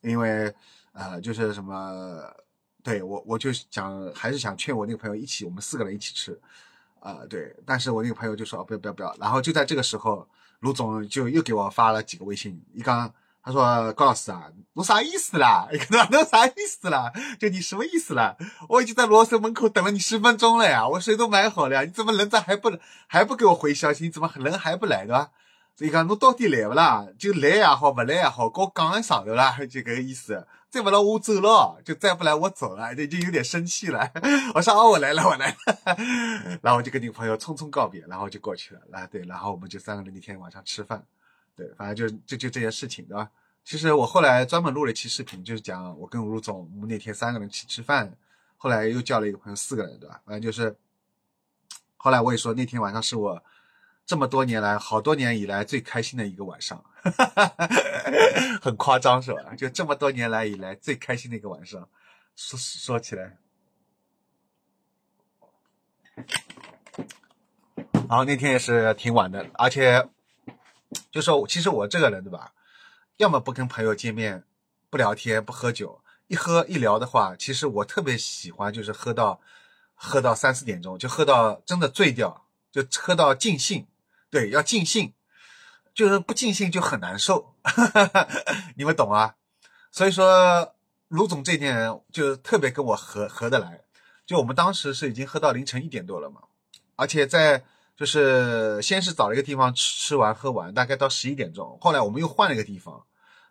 因为呃，就是什么，对我我就想还是想劝我那个朋友一起，我们四个人一起吃，啊，对。但是我那个朋友就说不要不要不要。然后就在这个时候。卢总就又给我发了几个微信，一刚他说高老师啊，我啥意思啦？一个那啥意思啦？就你什么意思啦？我已经在罗森门口等了你十分钟了呀，我水都买好了呀，你怎么人咋还不还不给我回消息？你怎么人还不来的？所以讲侬到底来勿啦？就来也好，勿来也好，跟我讲一声对伐？就搿个意思。再不来我走了，就再不来我走了，就就有点生气了。我说哦，我来了，我来了。然后我就跟女朋友匆匆告别，然后就过去了。啊，对，然后我们就三个人那天晚上吃饭，对，反正就就就这件事情，对吧？其实我后来专门录了一期视频，就是讲我跟吴总我们那天三个人去吃饭，后来又叫了一个朋友，四个人，对吧？反正就是，后来我也说那天晚上是我。这么多年来，好多年以来最开心的一个晚上，很夸张是吧？就这么多年来以来最开心的一个晚上，说说起来，然后那天也是挺晚的，而且就说其实我这个人对吧？要么不跟朋友见面，不聊天，不喝酒，一喝一聊的话，其实我特别喜欢就是喝到喝到三四点钟，就喝到真的醉掉，就喝到尽兴。对，要尽兴，就是不尽兴就很难受，你们懂啊？所以说，卢总这点就特别跟我合合得来。就我们当时是已经喝到凌晨一点多了嘛，而且在就是先是找了一个地方吃吃完喝完，大概到十一点钟，后来我们又换了一个地方。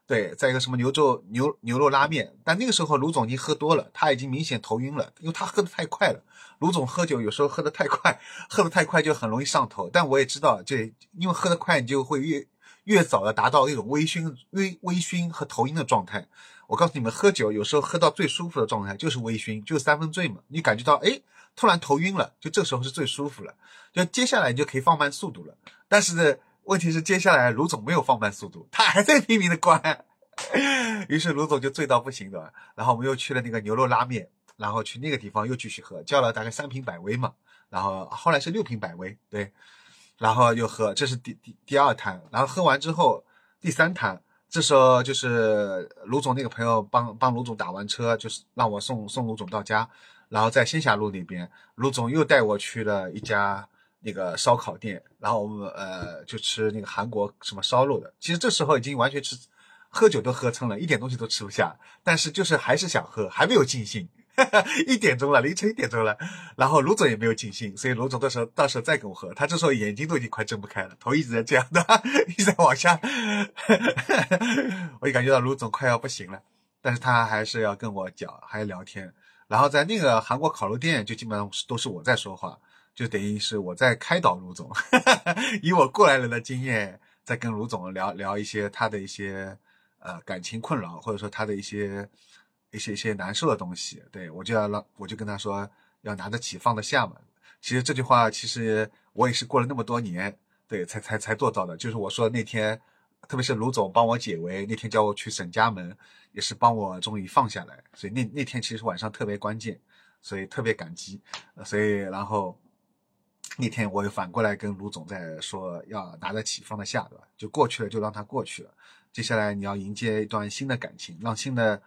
对，在一个什么牛肉牛牛肉拉面，但那个时候卢总已经喝多了，他已经明显头晕了，因为他喝的太快了。卢总喝酒有时候喝的太快，喝的太快就很容易上头。但我也知道，这因为喝的快，你就会越越早的达到一种微醺、微微醺和头晕的状态。我告诉你们，喝酒有时候喝到最舒服的状态就是微醺，就是三分醉嘛。你感觉到哎，突然头晕了，就这时候是最舒服了。就接下来你就可以放慢速度了。但是呢。问题是接下来卢总没有放慢速度，他还在拼命的灌，于是卢总就醉到不行的。然后我们又去了那个牛肉拉面，然后去那个地方又继续喝，叫了大概三瓶百威嘛，然后后来是六瓶百威，对，然后又喝，这是第第第二摊，然后喝完之后第三摊，这时候就是卢总那个朋友帮帮卢总打完车，就是让我送送卢总到家，然后在仙霞路那边，卢总又带我去了一家。那个烧烤店，然后我们呃就吃那个韩国什么烧肉的。其实这时候已经完全吃，喝酒都喝撑了，一点东西都吃不下。但是就是还是想喝，还没有尽兴。一点钟了，凌晨一点钟了，然后卢总也没有尽兴，所以卢总到时候到时候再跟我喝。他这时候眼睛都已经快睁不开了，头一直在这样的，一直在往下。我就感觉到卢总快要不行了，但是他还是要跟我讲，还要聊天。然后在那个韩国烤肉店，就基本上都是我在说话。就等于是我在开导卢总，以我过来人的经验，在跟卢总聊聊一些他的一些呃感情困扰，或者说他的一些一些一些难受的东西。对我就要让我就跟他说要拿得起放得下嘛。其实这句话其实我也是过了那么多年，对才才才做到的。就是我说那天，特别是卢总帮我解围，那天叫我去沈家门，也是帮我终于放下来。所以那那天其实晚上特别关键，所以特别感激。所以然后。那天我又反过来跟卢总在说，要拿得起放得下，对吧？就过去了，就让它过去了。接下来你要迎接一段新的感情，让新的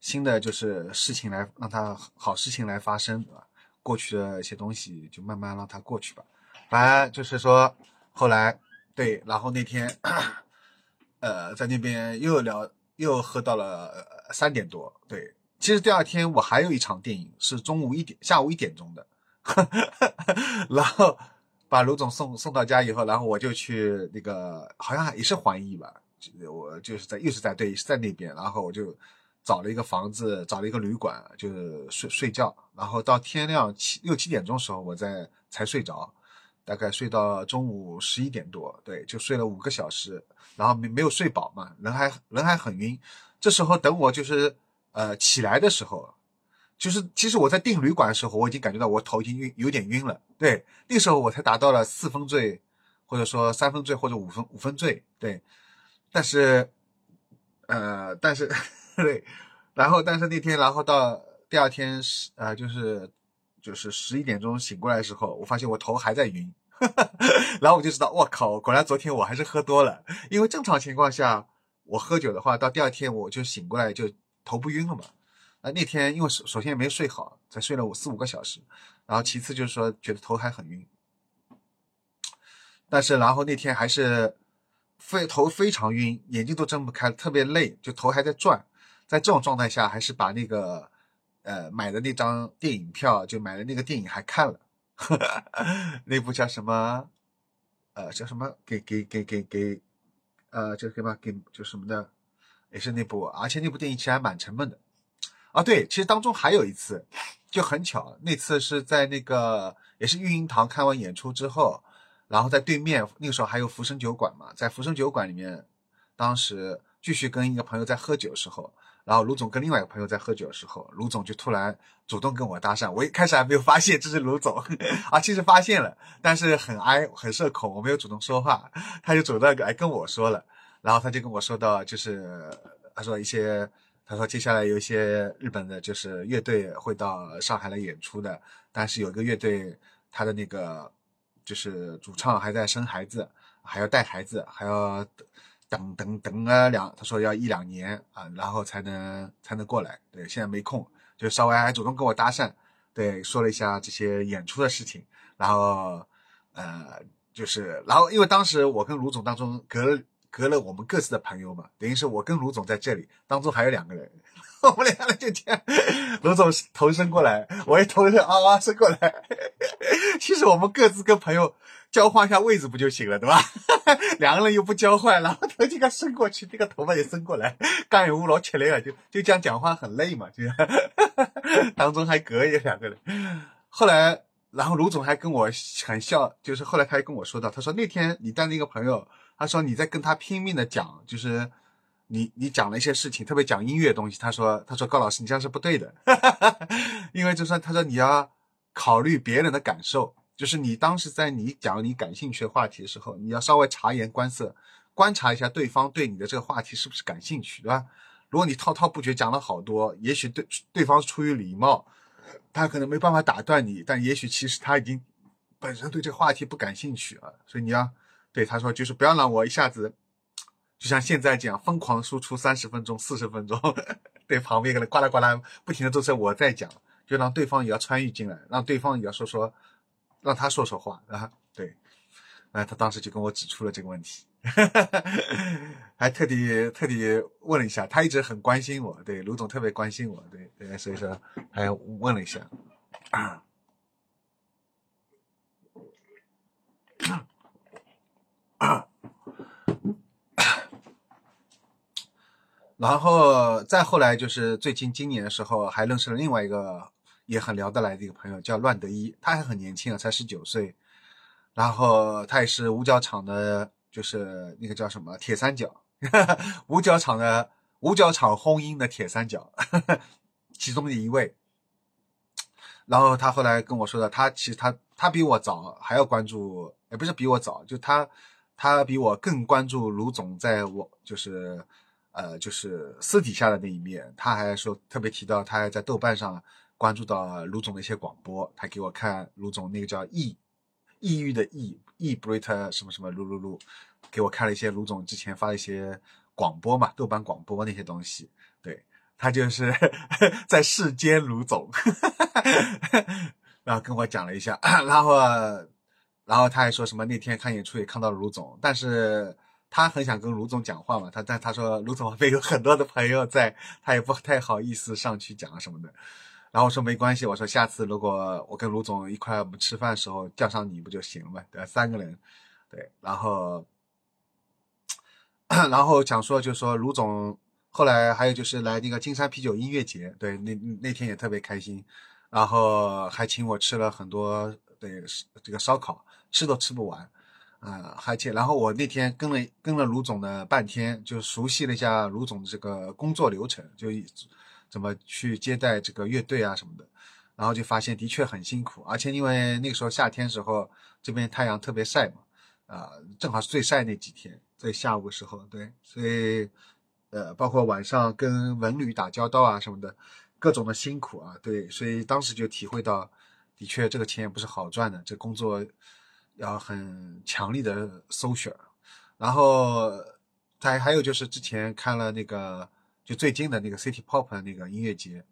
新的就是事情来，让它好事情来发生，对吧？过去的一些东西就慢慢让它过去吧。反正就是说，后来对，然后那天，呃，在那边又聊，又喝到了三点多。对，其实第二天我还有一场电影，是中午一点，下午一点钟的。然后把卢总送送到家以后，然后我就去那个好像也是环艺吧，我就是在又是在对是在那边，然后我就找了一个房子，找了一个旅馆，就是睡睡觉，然后到天亮七六七点钟时候，我在才睡着，大概睡到中午十一点多，对，就睡了五个小时，然后没没有睡饱嘛，人还人还很晕，这时候等我就是呃起来的时候。就是，其实我在订旅馆的时候，我已经感觉到我头已经晕，有点晕了。对，那时候我才达到了四分醉，或者说三分醉或者五分五分醉。对，但是，呃，但是，对，然后，但是那天，然后到第二天十，呃，就是就是十一点钟醒过来的时候，我发现我头还在晕，然后我就知道，我靠，果然昨天我还是喝多了。因为正常情况下，我喝酒的话，到第二天我就醒过来就头不晕了嘛。啊，那天因为首首先也没睡好，才睡了五四五个小时，然后其次就是说觉得头还很晕，但是然后那天还是非头非常晕，眼睛都睁不开，特别累，就头还在转，在这种状态下还是把那个呃买的那张电影票，就买的那个电影还看了，那部叫什么？呃叫什么给给给给给呃叫什么给就什么的，也是那部，而且那部电影其实还蛮沉闷的。啊，对，其实当中还有一次，就很巧，那次是在那个也是育婴堂看完演出之后，然后在对面那个时候还有福生酒馆嘛，在福生酒馆里面，当时继续跟一个朋友在喝酒的时候，然后卢总跟另外一个朋友在喝酒的时候，卢总就突然主动跟我搭讪，我一开始还没有发现这是卢总，啊，其实发现了，但是很哀很社恐，我没有主动说话，他就主动来跟我说了，然后他就跟我说到，就是他说一些。他说：“接下来有一些日本的，就是乐队会到上海来演出的，但是有一个乐队，他的那个就是主唱还在生孩子，还要带孩子，还要等等等啊两，他说要一两年啊，然后才能才能过来。对，现在没空，就稍微还主动跟我搭讪，对，说了一下这些演出的事情，然后呃，就是然后因为当时我跟卢总当中隔了。”隔了我们各自的朋友嘛，等于是我跟卢总在这里，当中还有两个人，我们两个就这样，卢总头伸过来，我也头身啊啊伸过来，其实我们各自跟朋友交换一下位置不就行了，对吧？两个人又不交换，然后头这个伸过去，这个头发也伸过来，干有老吃力了，就就这样讲话很累嘛，就 当中还隔有两个人，后来，然后卢总还跟我很笑，就是后来他还跟我说到，他说那天你带那个朋友。他说你在跟他拼命的讲，就是你你讲了一些事情，特别讲音乐东西。他说他说高老师你这样是不对的，因为就说他说你要考虑别人的感受，就是你当时在你讲你感兴趣的话题的时候，你要稍微察言观色，观察一下对方对你的这个话题是不是感兴趣，对吧？如果你滔滔不绝讲了好多，也许对对方出于礼貌，他可能没办法打断你，但也许其实他已经本身对这个话题不感兴趣啊，所以你要。对他说，就是不要让我一下子，就像现在这样疯狂输出三十分钟、四十分钟，对旁边一个人呱啦呱啦不停的都是我在讲，就让对方也要参与进来，让对方也要说说，让他说说话啊。对，哎，他当时就跟我指出了这个问题，还特地特地问了一下，他一直很关心我，对卢总特别关心我，对对，所以说还问了一下。然后再后来就是最近今年的时候，还认识了另外一个也很聊得来的一个朋友，叫乱德一，他还很年轻啊，才十九岁。然后他也是五角场的，就是那个叫什么铁三角，五角场的五角场婚姻的铁三角 其中的一位。然后他后来跟我说的，他其实他他比我早还要关注，也不是比我早，就他他比我更关注卢总在我就是。呃，就是私底下的那一面，他还说特别提到，他还在豆瓣上关注到卢总的一些广播，他给我看卢总那个叫抑抑郁的抑抑 Brit 什么什么噜噜噜，给我看了一些卢总之前发的一些广播嘛，豆瓣广播那些东西，对他就是 在世间卢总，然后跟我讲了一下，然后然后他还说什么那天看演出也看到了卢总，但是。他很想跟卢总讲话嘛，他但他说卢总旁边有很多的朋友在，他也不太好意思上去讲什么的。然后我说没关系，我说下次如果我跟卢总一块我们吃饭的时候叫上你不就行了嘛？对？三个人，对，然后然后讲说就说卢总后来还有就是来那个金山啤酒音乐节，对，那那天也特别开心，然后还请我吃了很多对这个烧烤，吃都吃不完。啊，而且然后我那天跟了跟了卢总的半天，就熟悉了一下卢总的这个工作流程，就怎么去接待这个乐队啊什么的，然后就发现的确很辛苦，而且因为那个时候夏天时候这边太阳特别晒嘛，啊，正好是最晒那几天，在下午时候，对，所以呃，包括晚上跟文旅打交道啊什么的，各种的辛苦啊，对，所以当时就体会到，的确这个钱也不是好赚的，这工作。要很强力的搜选，然后还还有就是之前看了那个就最近的那个 City Pop 的那个音乐节，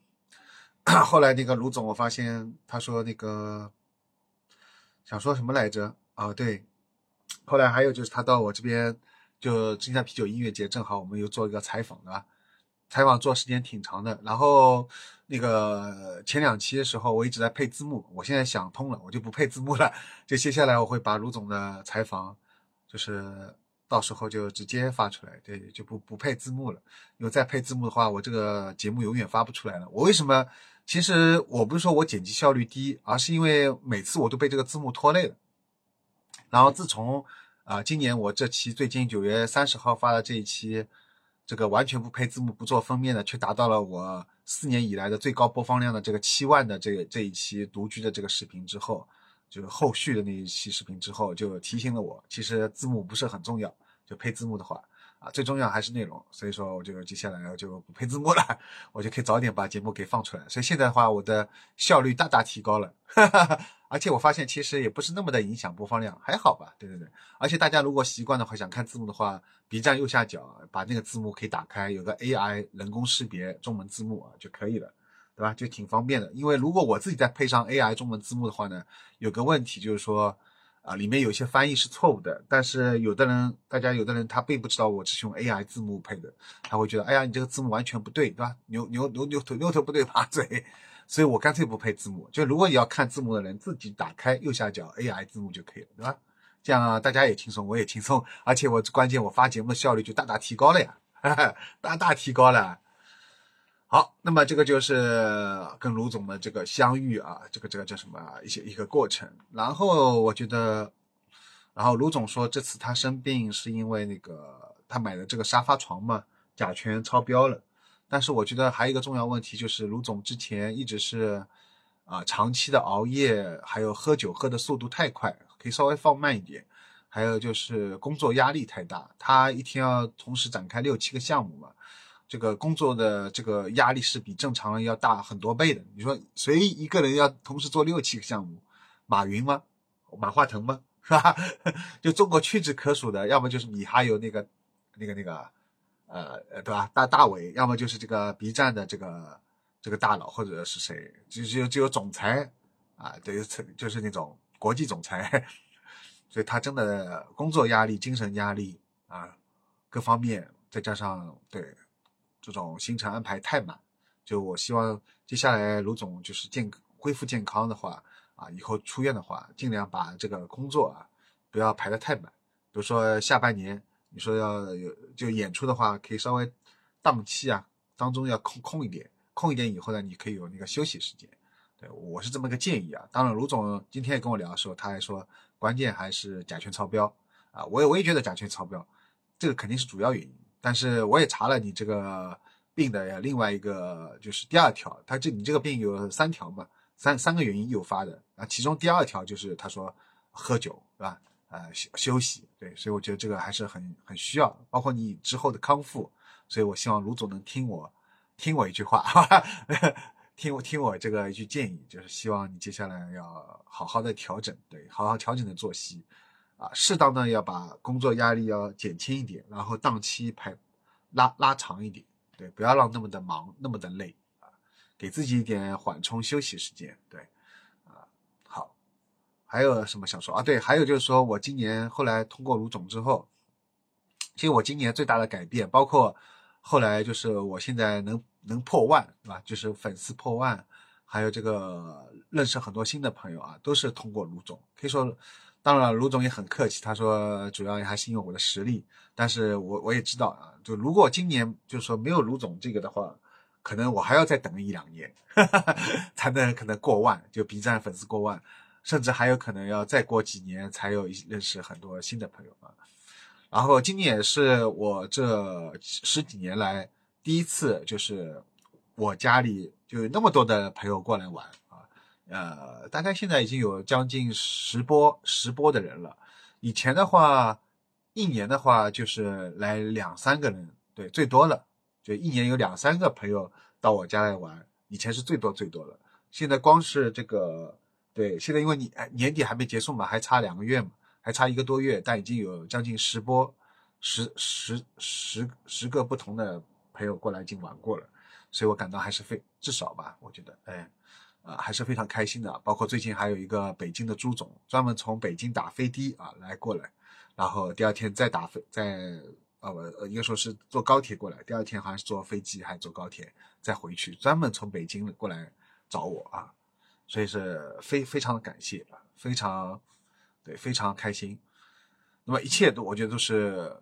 后来那个卢总我发现他说那个想说什么来着啊？对，后来还有就是他到我这边就金山啤酒音乐节，正好我们又做一个采访的，采访做时间挺长的，然后。那个前两期的时候，我一直在配字幕，我现在想通了，我就不配字幕了。就接下来我会把卢总的采访就是到时候就直接发出来，对，就不不配字幕了。因为再配字幕的话，我这个节目永远发不出来了。我为什么？其实我不是说我剪辑效率低，而是因为每次我都被这个字幕拖累了。然后自从啊，今年我这期最近九月三十号发的这一期，这个完全不配字幕、不做封面的，却达到了我四年以来的最高播放量的这个七万的这个这一期独居的这个视频之后，就是后续的那一期视频之后，就提醒了我，其实字幕不是很重要，就配字幕的话。啊，最重要还是内容，所以说我就接下来就不配字幕了，我就可以早点把节目给放出来。所以现在的话，我的效率大大提高了，哈哈哈而且我发现其实也不是那么的影响播放量，还好吧？对对对，而且大家如果习惯的话，想看字幕的话，B 站右下角把那个字幕可以打开，有个 AI 人工识别中文字幕啊就可以了，对吧？就挺方便的。因为如果我自己再配上 AI 中文字幕的话呢，有个问题就是说。啊，里面有些翻译是错误的，但是有的人，大家有的人他并不知道我是用 AI 字幕配的，他会觉得，哎呀，你这个字幕完全不对，对吧？牛牛牛牛头牛头不对马嘴，所以我干脆不配字幕。就如果你要看字幕的人，自己打开右下角 AI 字幕就可以了，对吧？这样大家也轻松，我也轻松，而且我关键我发节目的效率就大大提高了呀，哈 哈大大提高了。好，那么这个就是跟卢总的这个相遇啊，这个这个叫什么一些一个过程。然后我觉得，然后卢总说这次他生病是因为那个他买的这个沙发床嘛，甲醛超标了。但是我觉得还有一个重要问题就是卢总之前一直是啊长期的熬夜，还有喝酒喝的速度太快，可以稍微放慢一点。还有就是工作压力太大，他一天要同时展开六七个项目嘛。这个工作的这个压力是比正常人要大很多倍的。你说谁一个人要同时做六七个项目？马云吗？马化腾吗？是吧？就中国屈指可数的，要么就是你，还有那个那个那个，呃，对吧？大大伟，要么就是这个 B 站的这个这个大佬，或者是谁？就只有只有总裁啊，对，就是那种国际总裁。所以他真的工作压力、精神压力啊，各方面再加上对。这种行程安排太满，就我希望接下来卢总就是健恢复健康的话啊，以后出院的话，尽量把这个工作啊不要排得太满。比如说下半年你说要有就演出的话，可以稍微档期啊当中要空空一点，空一点以后呢，你可以有那个休息时间。对我是这么个建议啊。当然卢总今天也跟我聊的时候，他还说关键还是甲醛超标啊，我也我也觉得甲醛超标，这个肯定是主要原因。但是我也查了你这个病的另外一个，就是第二条，他这你这个病有三条嘛，三三个原因诱发的啊，其中第二条就是他说喝酒是吧？呃休休息对，所以我觉得这个还是很很需要，包括你之后的康复，所以我希望卢总能听我听我一句话，听我听我这个一句建议，就是希望你接下来要好好的调整，对，好好调整的作息。啊，适当的要把工作压力要减轻一点，然后档期排拉拉长一点，对，不要让那么的忙，那么的累啊，给自己一点缓冲休息时间，对，啊，好，还有什么想说啊？对，还有就是说我今年后来通过卢总之后，其实我今年最大的改变，包括后来就是我现在能能破万，对吧？就是粉丝破万，还有这个认识很多新的朋友啊，都是通过卢总，可以说。当然，卢总也很客气，他说主要还是因为我的实力。但是我我也知道啊，就如果今年就是说没有卢总这个的话，可能我还要再等一两年哈哈 才能可能过万，就 B 站粉丝过万，甚至还有可能要再过几年才有认识很多新的朋友啊。然后今年也是我这十几年来第一次，就是我家里就有那么多的朋友过来玩。呃，大概现在已经有将近十波十波的人了。以前的话，一年的话就是来两三个人，对，最多了，就一年有两三个朋友到我家来玩。以前是最多最多的，现在光是这个，对，现在因为你年底还没结束嘛，还差两个月嘛，还差一个多月，但已经有将近十波十十十十个不同的朋友过来已经玩过了，所以我感到还是非至少吧，我觉得，哎。啊，还是非常开心的。包括最近还有一个北京的朱总，专门从北京打飞的啊来过来，然后第二天再打飞，再呃应该说是坐高铁过来，第二天好像是坐飞机还是坐高铁再回去，专门从北京过来找我啊，所以是非非常的感谢，非常对非常开心。那么一切都我觉得都是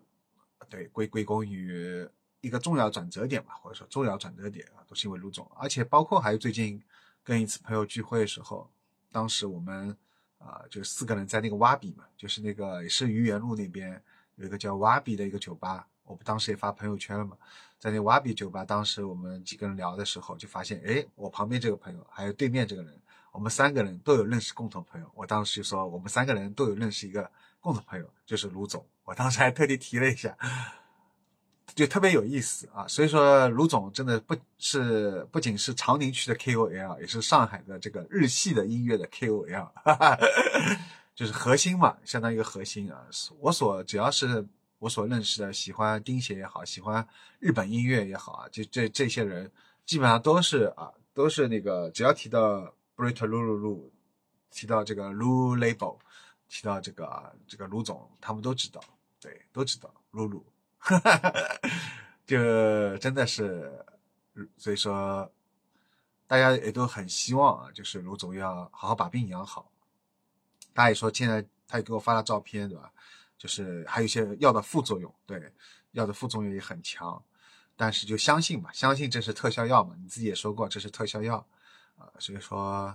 对归归功于一个重要转折点吧，或者说重要转折点啊，都是因为卢总，而且包括还有最近跟一次朋友聚会的时候，当时我们啊就四个人在那个挖比嘛，就是那个也是愚园路那边有一个叫挖比的一个酒吧，我不当时也发朋友圈了嘛，在那挖比酒吧，当时我们几个人聊的时候就发现，哎，我旁边这个朋友还有对面这个人。我们三个人都有认识共同朋友，我当时就说我们三个人都有认识一个共同朋友，就是卢总。我当时还特地提了一下，就特别有意思啊。所以说，卢总真的不是不仅是长宁区的 KOL，也是上海的这个日系的音乐的 KOL，哈哈就是核心嘛，相当于一个核心啊。我所只要是我所认识的喜欢钉鞋也好，喜欢日本音乐也好啊，就这这些人基本上都是啊，都是那个只要提到。Brit Lu Lu 提到这个 Lu Label，提到这个这个卢总，他们都知道，对，都知道 Lu Lu，哈哈哈就真的是，所以说大家也都很希望啊，就是卢总要好好把病养好。他也说现在他也给我发了照片，对吧？就是还有一些药的副作用，对，药的副作用也很强，但是就相信吧，相信这是特效药嘛，你自己也说过这是特效药。啊，所以说，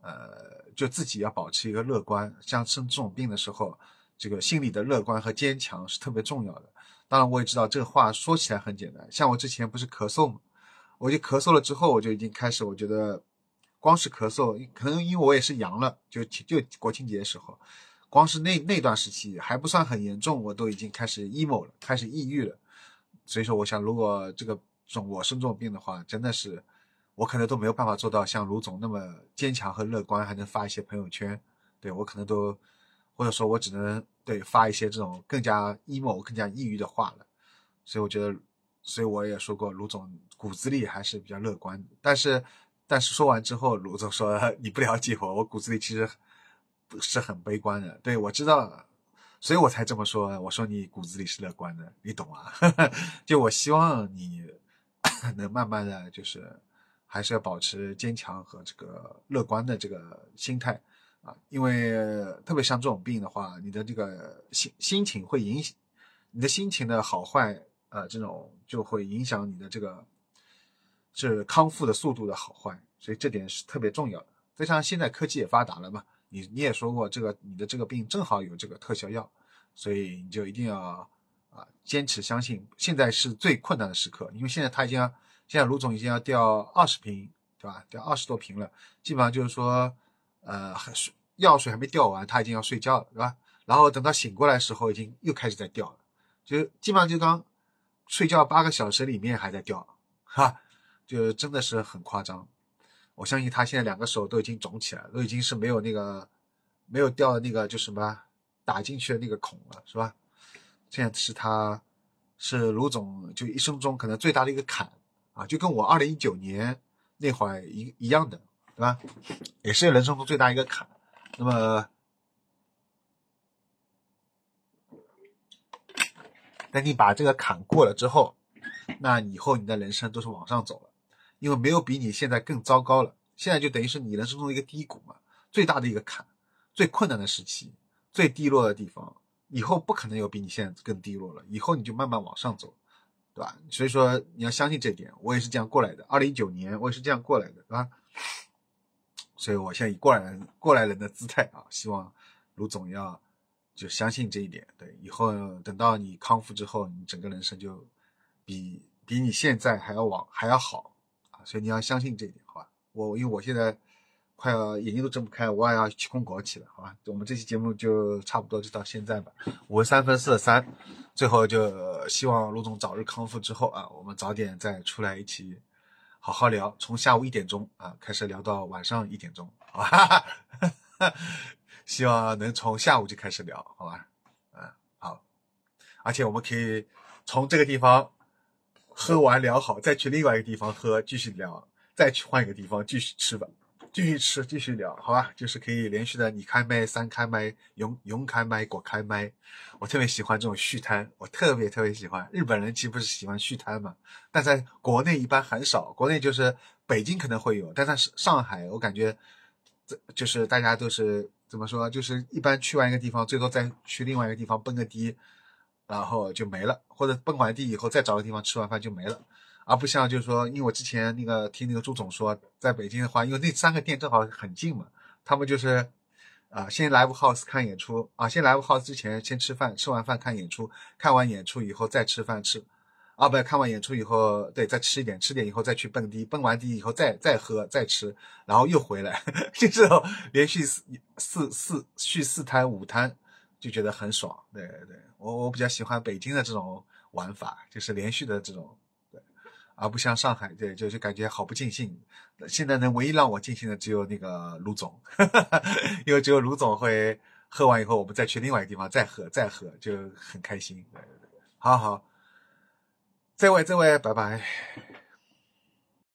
呃，就自己要保持一个乐观，像生这种病的时候，这个心理的乐观和坚强是特别重要的。当然，我也知道这个话说起来很简单，像我之前不是咳嗽嘛，我就咳嗽了之后，我就已经开始，我觉得光是咳嗽，可能因为我也是阳了，就就国庆节的时候，光是那那段时期还不算很严重，我都已经开始 emo 了，开始抑郁了。所以说，我想如果这个种我生这种病的话，真的是。我可能都没有办法做到像卢总那么坚强和乐观，还能发一些朋友圈。对我可能都，或者说我只能对发一些这种更加 emo、更加抑郁的话了。所以我觉得，所以我也说过，卢总骨子里还是比较乐观。但是，但是说完之后，卢总说 你不了解我，我骨子里其实不是很悲观的。对我知道，所以我才这么说。我说你骨子里是乐观的，你懂啊？就我希望你 能慢慢的就是。还是要保持坚强和这个乐观的这个心态啊，因为特别像这种病的话，你的这个心心情会影响你的心情的好坏，呃，这种就会影响你的这个是康复的速度的好坏，所以这点是特别重要的。再加上现在科技也发达了嘛，你你也说过这个你的这个病正好有这个特效药，所以你就一定要啊坚持相信，现在是最困难的时刻，因为现在他已经。现在卢总已经要掉二十瓶，对吧？掉二十多瓶了，基本上就是说，呃，水药水还没掉完，他已经要睡觉了，对吧？然后等到醒过来的时候，已经又开始在掉了，就基本上就刚睡觉八个小时里面还在掉，哈，就真的是很夸张。我相信他现在两个手都已经肿起来，都已经是没有那个没有掉的那个就什么打进去的那个孔了，是吧？现在是他是卢总就一生中可能最大的一个坎。啊，就跟我二零一九年那会儿一一样的，对吧？也是人生中最大一个坎。那么，等你把这个坎过了之后，那以后你的人生都是往上走了，因为没有比你现在更糟糕了。现在就等于是你人生中的一个低谷嘛，最大的一个坎，最困难的时期，最低落的地方，以后不可能有比你现在更低落了。以后你就慢慢往上走。对吧？所以说你要相信这点，我也是这样过来的。二零一九年我也是这样过来的，对吧？所以我现在以过来人、过来人的姿态啊，希望卢总要就相信这一点。对，以后等到你康复之后，你整个人生就比比你现在还要往还要好啊！所以你要相信这一点，好吧？我因为我现在快要眼睛都睁不开，我也要去空国企了，好吧？我们这期节目就差不多就到现在吧，五十三分四十三。最后就希望卢总早日康复之后啊，我们早点再出来一起好好聊，从下午一点钟啊开始聊到晚上一点钟，好吧？希望能从下午就开始聊，好吧？嗯，好。而且我们可以从这个地方喝完聊好，再去另外一个地方喝，继续聊，再去换一个地方继续吃吧。继续吃，继续聊，好吧？就是可以连续的，你开麦，三开麦，勇勇开麦，果开麦。我特别喜欢这种续摊，我特别特别喜欢。日本人岂不是喜欢续摊嘛？但在国内一般很少，国内就是北京可能会有，但在上海，我感觉这就是大家都是怎么说？就是一般去完一个地方，最多再去另外一个地方蹦个迪，然后就没了，或者蹦完迪以后再找个地方吃完饭就没了，而不像就是说，因为我之前那个听那个朱总说，在北京的话，因为那三个店正好很近嘛，他们就是啊，先 live house 看演出啊，先 live house 之前先吃饭，吃完饭看演出，看完演出以后再吃饭吃。啊，不，看完演出以后，对，再吃一点，吃点以后再去蹦迪，蹦完迪以后再再喝再吃，然后又回来，就这种连续四四四续四摊五摊，就觉得很爽。对对，我我比较喜欢北京的这种玩法，就是连续的这种，而不像上海，对，就就感觉好不尽兴。现在能唯一让我尽兴的只有那个卢总，因为只有卢总会喝完以后，我们再去另外一个地方再喝再喝，就很开心。好好。这位，这位，拜拜。